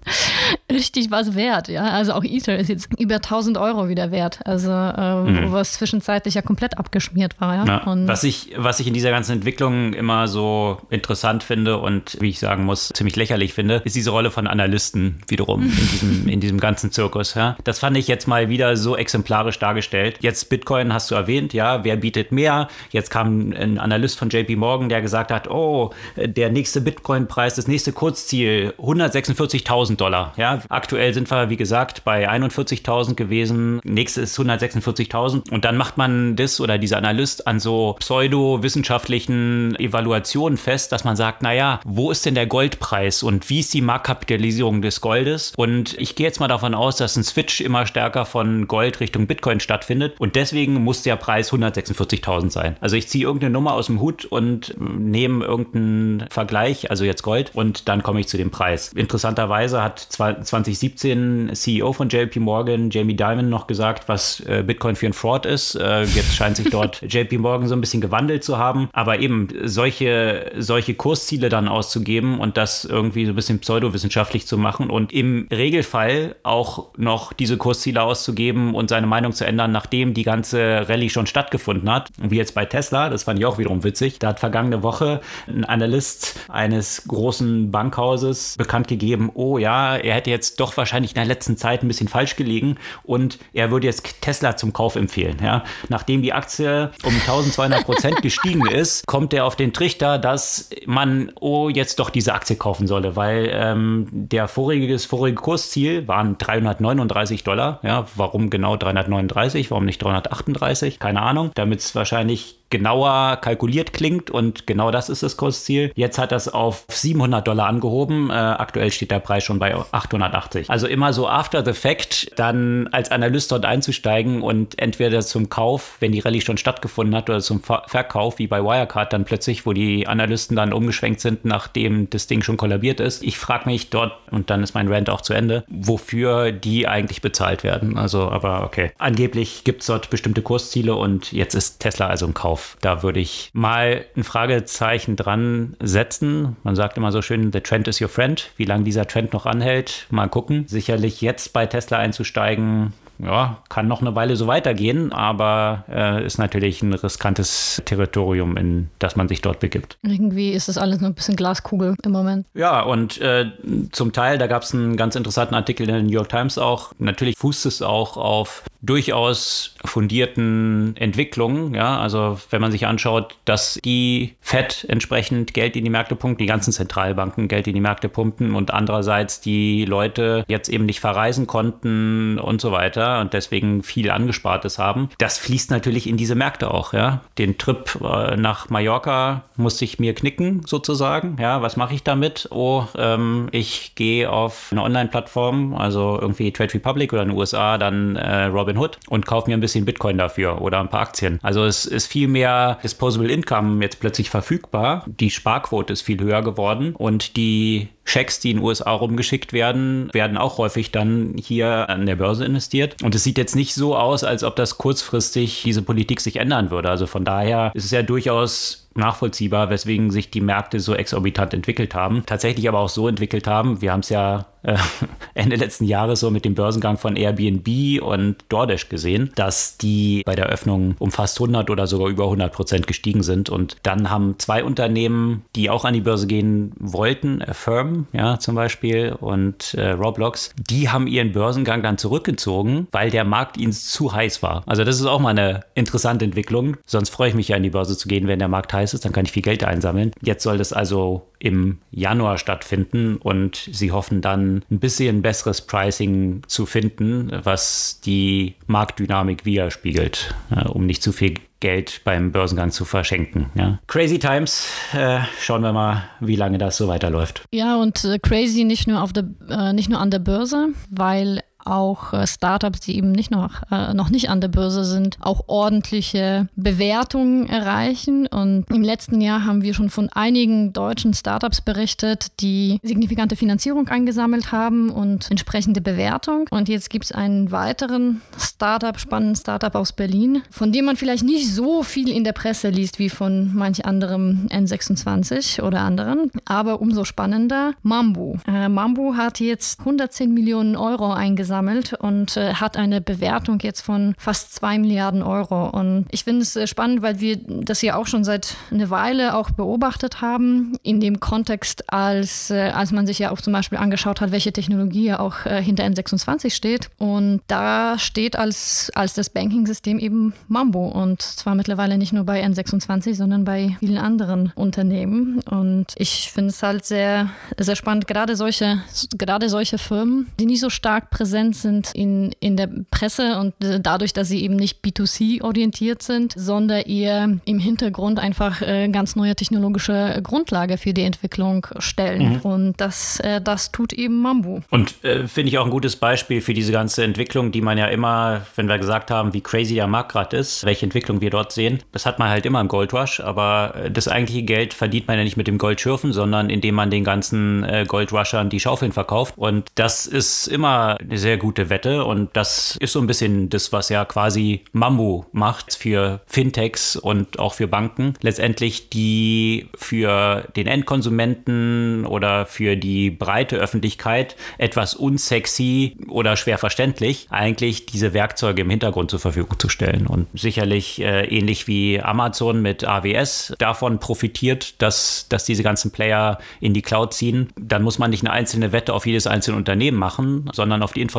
richtig was wert. Ja, also auch Ether ist jetzt über 1000 Euro wieder wert. Also äh, mhm. was zwischenzeitlich ja komplett abgeschmiert war. Ja? ja was ich was ich in dieser ganzen Entwicklung immer so interessant finde und wie ich sagen muss ziemlich lächerlich finde, ist diese Rolle von Analysten wiederum in diesem in diesem ganzen Zirkus. Ja, das fand ich jetzt mal wieder so exemplarisch dargestellt. Jetzt Bitcoin hast du erwähnt, ja, wer bietet mehr? Jetzt kam ein Analyst von JP Morgan, der gesagt hat, oh, der nächste Bitcoin-Preis, das nächste Kurzziel 146.000 Dollar. Ja, aktuell sind wir, wie gesagt, bei 41.000 gewesen. Nächstes ist 146.000. Und dann macht man das oder dieser Analyst an so pseudo-wissenschaftlichen Evaluationen fest, dass man sagt, naja, wo ist denn der Goldpreis und wie ist die Marktkapitalisierung des Goldes? Und ich gehe jetzt mal davon aus, dass ein Switch immer stärker von Gold Richtung Bitcoin stattfindet. Und deswegen muss der Preis 146.000 sein. Also ich ziehe irgendeine Nummer aus dem Hut und nehme irgendeinen Vergleich, also jetzt Gold, und dann komme ich zu dem Preis. Interessanterweise hat 2017 CEO von JP Morgan, Jamie Dimon, noch gesagt, was äh, Bitcoin für ein Fraud ist. Äh, jetzt scheint sich dort JP Morgan so ein bisschen gewandelt zu haben. Aber eben solche, solche Kursziele dann auszugeben und das irgendwie so ein bisschen pseudowissenschaftlich zu machen und im Regelfall auch noch diese Kursziele auszugeben und seine Meinung zu ändern, nachdem die ganze Rallye schon stattgefunden hat. Wie jetzt bei Tesla, das fand ich auch wiederum witzig. Da hat vergangene Woche ein Analyst eines großen Bankhauses bekannt gegeben, oh ja, er hätte jetzt doch wahrscheinlich in der letzten Zeit ein bisschen falsch gelegen und er würde jetzt Tesla zum Kauf empfehlen. Ja? Nachdem die Aktie um 1200 Prozent gestiegen ist, kommt er auf den Trichter, dass man, oh, jetzt doch diese Aktie kaufen solle, weil ähm, der vorige, das vorige Kursziel waren 339 Dollar. Ja, warum genau 339? Warum nicht 338? Keine Ahnung. Damit es wahrscheinlich genauer kalkuliert klingt und genau das ist das Kursziel. Jetzt hat das auf 700 Dollar angehoben. Äh, aktuell steht der Preis schon bei 880. Also immer so after the fact, dann als Analyst dort einzusteigen und entweder zum Kauf, wenn die Rallye schon stattgefunden hat, oder zum Ver Verkauf, wie bei Wirecard dann plötzlich, wo die Analysten dann umgeschwenkt sind, nachdem das Ding schon kollabiert ist. Ich frage mich dort, und dann ist mein Rant auch zu Ende, wofür die eigentlich bezahlt werden. Also, aber okay. Angeblich gibt es dort bestimmte Kursziele und jetzt ist Tesla also im Kauf auf. Da würde ich mal ein Fragezeichen dran setzen. Man sagt immer so schön, the trend is your friend. Wie lange dieser Trend noch anhält, mal gucken. Sicherlich jetzt bei Tesla einzusteigen, ja, kann noch eine Weile so weitergehen, aber äh, ist natürlich ein riskantes Territorium, in das man sich dort begibt. Irgendwie ist das alles noch ein bisschen Glaskugel im Moment. Ja, und äh, zum Teil, da gab es einen ganz interessanten Artikel in der New York Times auch. Natürlich fußt es auch auf durchaus fundierten Entwicklungen. Ja, also wenn man sich anschaut, dass die FED entsprechend Geld in die Märkte pumpt, die ganzen Zentralbanken Geld in die Märkte pumpen und andererseits die Leute jetzt eben nicht verreisen konnten und so weiter und deswegen viel Angespartes haben. Das fließt natürlich in diese Märkte auch. Ja, den Trip äh, nach Mallorca musste ich mir knicken sozusagen. Ja, was mache ich damit? Oh, ähm, ich gehe auf eine Online-Plattform, also irgendwie Trade Republic oder in den USA, dann äh, Robin Robinhood und kaufe mir ein bisschen Bitcoin dafür oder ein paar Aktien. Also es ist viel mehr Disposable Income jetzt plötzlich verfügbar. Die Sparquote ist viel höher geworden und die Schecks, die in den USA rumgeschickt werden, werden auch häufig dann hier an der Börse investiert. Und es sieht jetzt nicht so aus, als ob das kurzfristig diese Politik sich ändern würde. Also von daher ist es ja durchaus nachvollziehbar, weswegen sich die Märkte so exorbitant entwickelt haben. Tatsächlich aber auch so entwickelt haben. Wir haben es ja äh, Ende letzten Jahres so mit dem Börsengang von Airbnb und DoorDash gesehen, dass die bei der Öffnung um fast 100 oder sogar über 100 Prozent gestiegen sind. Und dann haben zwei Unternehmen, die auch an die Börse gehen wollten, Affirm, ja, zum Beispiel, und äh, Roblox, die haben ihren Börsengang dann zurückgezogen, weil der Markt ihnen zu heiß war. Also das ist auch mal eine interessante Entwicklung. Sonst freue ich mich ja an die Börse zu gehen, wenn der Markt heiß ist, dann kann ich viel Geld einsammeln. Jetzt soll das also im Januar stattfinden und sie hoffen dann ein bisschen besseres Pricing zu finden, was die Marktdynamik widerspiegelt, um nicht zu viel Geld beim Börsengang zu verschenken. Ja. Crazy Times. Äh, schauen wir mal, wie lange das so weiterläuft. Ja, und äh, crazy nicht nur, auf der, äh, nicht nur an der Börse, weil auch äh, Startups, die eben nicht noch, äh, noch nicht an der Börse sind, auch ordentliche Bewertungen erreichen. Und im letzten Jahr haben wir schon von einigen deutschen Startups berichtet, die signifikante Finanzierung eingesammelt haben und entsprechende Bewertung. Und jetzt gibt es einen weiteren Startup, spannenden Startup aus Berlin, von dem man vielleicht nicht so viel in der Presse liest wie von manch anderem N26 oder anderen, aber umso spannender. Mambu. Äh, Mambu hat jetzt 110 Millionen Euro eingesammelt gesammelt und äh, hat eine Bewertung jetzt von fast zwei Milliarden Euro. Und ich finde es äh, spannend, weil wir das ja auch schon seit einer Weile auch beobachtet haben, in dem Kontext, als, äh, als man sich ja auch zum Beispiel angeschaut hat, welche Technologie auch äh, hinter N26 steht. Und da steht als, als das Banking-System eben Mambo und zwar mittlerweile nicht nur bei N26, sondern bei vielen anderen Unternehmen. Und ich finde es halt sehr, sehr spannend, gerade solche, gerade solche Firmen, die nicht so stark präsent präsent sind in, in der Presse und dadurch, dass sie eben nicht B2C-orientiert sind, sondern eher im Hintergrund einfach äh, ganz neue technologische Grundlage für die Entwicklung stellen. Mhm. Und das, äh, das tut eben Mambu. Und äh, finde ich auch ein gutes Beispiel für diese ganze Entwicklung, die man ja immer, wenn wir gesagt haben, wie crazy der Markt gerade ist, welche Entwicklung wir dort sehen, das hat man halt immer im Goldrush, aber äh, das eigentliche Geld verdient man ja nicht mit dem Goldschürfen, sondern indem man den ganzen Goldrushern die Schaufeln verkauft. Und das ist immer eine sehr sehr gute Wette und das ist so ein bisschen das, was ja quasi Mambo macht für Fintechs und auch für Banken. Letztendlich die für den Endkonsumenten oder für die breite Öffentlichkeit etwas unsexy oder schwer verständlich, eigentlich diese Werkzeuge im Hintergrund zur Verfügung zu stellen. Und sicherlich äh, ähnlich wie Amazon mit AWS davon profitiert, dass, dass diese ganzen Player in die Cloud ziehen, dann muss man nicht eine einzelne Wette auf jedes einzelne Unternehmen machen, sondern auf die Infrastruktur,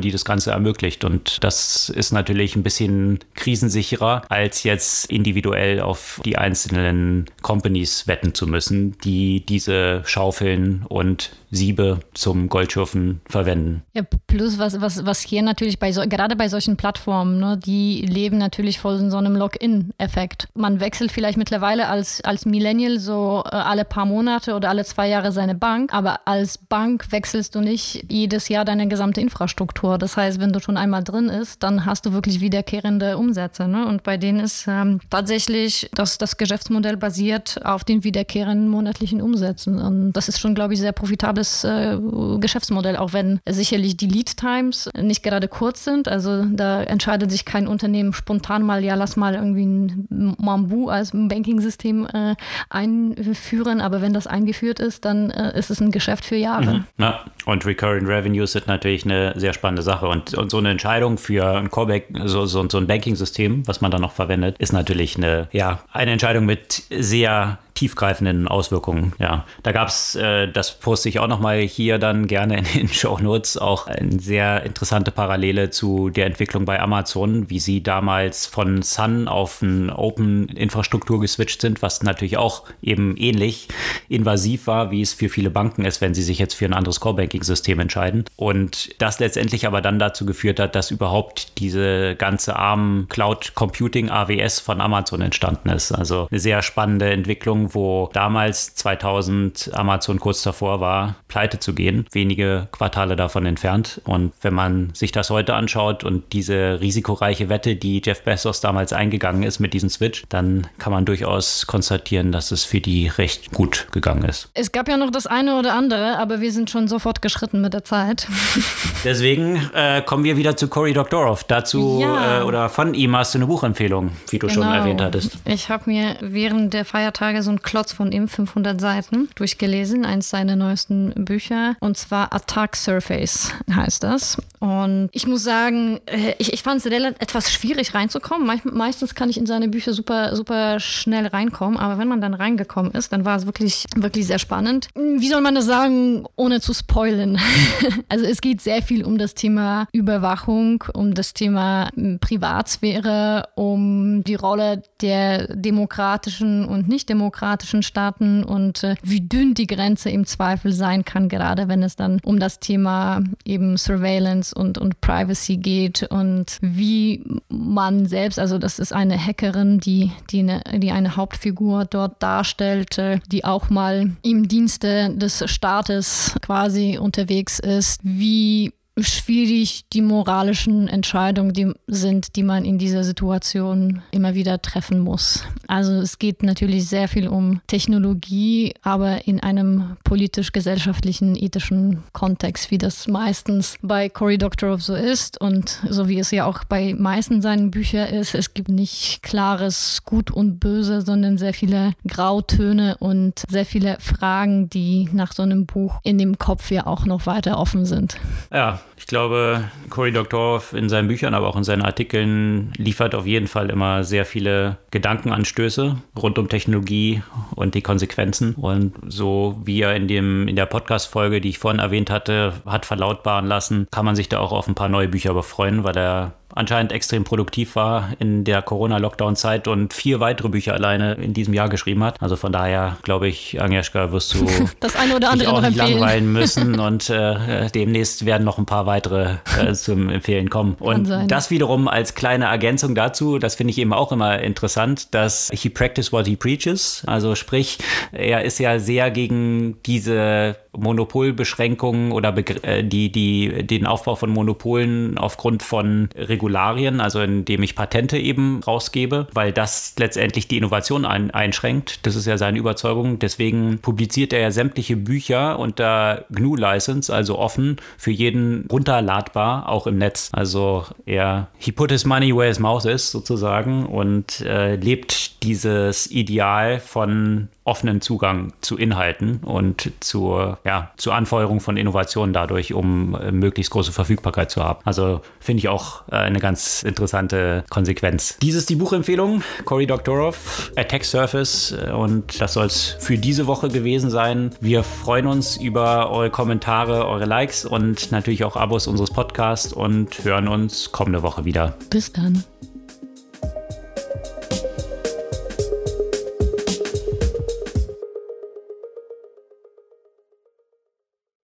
die das Ganze ermöglicht. Und das ist natürlich ein bisschen krisensicherer, als jetzt individuell auf die einzelnen Companies wetten zu müssen, die diese Schaufeln und Siebe zum Goldschürfen verwenden. Ja, plus was, was, was hier natürlich bei so, gerade bei solchen Plattformen, ne, die leben natürlich von so einem Login-Effekt. Man wechselt vielleicht mittlerweile als, als Millennial so äh, alle paar Monate oder alle zwei Jahre seine Bank, aber als Bank wechselst du nicht jedes Jahr deine gesamte Infrastruktur. Das heißt, wenn du schon einmal drin ist, dann hast du wirklich wiederkehrende Umsätze. Ne? Und bei denen ist ähm, tatsächlich das, das Geschäftsmodell basiert auf den wiederkehrenden monatlichen Umsätzen. Und das ist schon, glaube ich, sehr profitabel rentables äh, Geschäftsmodell, auch wenn sicherlich die Lead Times nicht gerade kurz sind. Also da entscheidet sich kein Unternehmen spontan mal, ja, lass mal irgendwie ein Mambu als Banking-System äh, einführen. Aber wenn das eingeführt ist, dann äh, ist es ein Geschäft für Jahre. Mhm. Ja. Und Recurring Revenues sind natürlich eine sehr spannende Sache. Und, und so eine Entscheidung für ein Callback, so, so, so ein Banking-System, was man dann noch verwendet, ist natürlich eine, ja, eine Entscheidung mit sehr tiefgreifenden Auswirkungen. Ja, da gab es, äh, das poste ich auch nochmal hier dann gerne in den Show Notes, auch eine sehr interessante Parallele zu der Entwicklung bei Amazon, wie sie damals von Sun auf eine Open-Infrastruktur geswitcht sind, was natürlich auch eben ähnlich invasiv war, wie es für viele Banken ist, wenn sie sich jetzt für ein anderes Core-Banking-System entscheiden. Und das letztendlich aber dann dazu geführt hat, dass überhaupt diese ganze ARM Cloud Computing AWS von Amazon entstanden ist. Also eine sehr spannende Entwicklung, wo damals 2000 Amazon kurz davor war, pleite zu gehen, wenige Quartale davon entfernt. Und wenn man sich das heute anschaut und diese risikoreiche Wette, die Jeff Bezos damals eingegangen ist mit diesem Switch, dann kann man durchaus konstatieren, dass es für die recht gut gegangen ist. Es gab ja noch das eine oder andere, aber wir sind schon sofort geschritten mit der Zeit. Deswegen äh, kommen wir wieder zu Cory Doctorow. Dazu ja. äh, oder von ihm hast du eine Buchempfehlung, wie du genau. schon erwähnt hattest. Ich habe mir während der Feiertage so ein Klotz von ihm, 500 Seiten, durchgelesen, eins seiner neuesten Bücher. Und zwar Attack Surface heißt das. Und ich muss sagen, äh, ich, ich fand es etwas schwierig reinzukommen. meistens kann ich in seine Bücher super, super schnell reinkommen, aber wenn man dann reingekommen ist, dann war es wirklich, wirklich sehr spannend. Wie soll man das sagen, ohne zu spoilen? also es geht sehr viel um das Thema Überwachung, um das Thema hm, Privatsphäre, um die Rolle der demokratischen und nicht demokratischen Staaten und äh, wie dünn die Grenze im Zweifel sein kann, gerade wenn es dann um das Thema eben Surveillance und, und Privacy geht und wie man selbst, also das ist eine Hackerin, die, die, eine, die eine Hauptfigur dort darstellte, die auch mal im Dienste des Staates quasi unterwegs ist, wie schwierig die moralischen Entscheidungen die sind, die man in dieser Situation immer wieder treffen muss. Also es geht natürlich sehr viel um Technologie, aber in einem politisch-gesellschaftlichen, ethischen Kontext, wie das meistens bei Cory Doctorow so ist und so wie es ja auch bei meisten seinen Büchern ist. Es gibt nicht klares Gut und Böse, sondern sehr viele Grautöne und sehr viele Fragen, die nach so einem Buch in dem Kopf ja auch noch weiter offen sind. Ja, ich glaube, Cory Doctorow in seinen Büchern, aber auch in seinen Artikeln liefert auf jeden Fall immer sehr viele Gedankenanstöße rund um Technologie und die Konsequenzen. Und so wie er in, dem, in der Podcast-Folge, die ich vorhin erwähnt hatte, hat verlautbaren lassen, kann man sich da auch auf ein paar neue Bücher befreuen, weil er anscheinend extrem produktiv war in der Corona-Lockdown-Zeit und vier weitere Bücher alleine in diesem Jahr geschrieben hat. Also von daher glaube ich, Agnieszka, wirst du das eine oder andere auch nicht langweilen müssen und äh, demnächst werden noch ein paar weitere äh, zum Empfehlen kommen. Und das wiederum als kleine Ergänzung dazu, das finde ich eben auch immer interessant, dass he practice what he preaches. Also sprich, er ist ja sehr gegen diese Monopolbeschränkungen oder äh, die, die, den Aufbau von Monopolen aufgrund von Regularien, also indem ich Patente eben rausgebe, weil das letztendlich die Innovation ein, einschränkt. Das ist ja seine Überzeugung. Deswegen publiziert er ja sämtliche Bücher unter GNU License, also offen für jeden runterladbar, auch im Netz. Also er, he put his money where his mouth is sozusagen und äh, lebt dieses Ideal von offenen Zugang zu Inhalten und zur, ja, zur Anfeuerung von Innovationen dadurch, um äh, möglichst große Verfügbarkeit zu haben. Also finde ich auch äh, eine ganz interessante Konsequenz. Dies ist die Buchempfehlung, Cory Doctorow, Attack Surface äh, und das soll es für diese Woche gewesen sein. Wir freuen uns über eure Kommentare, eure Likes und natürlich auch Abos unseres Podcasts und hören uns kommende Woche wieder. Bis dann.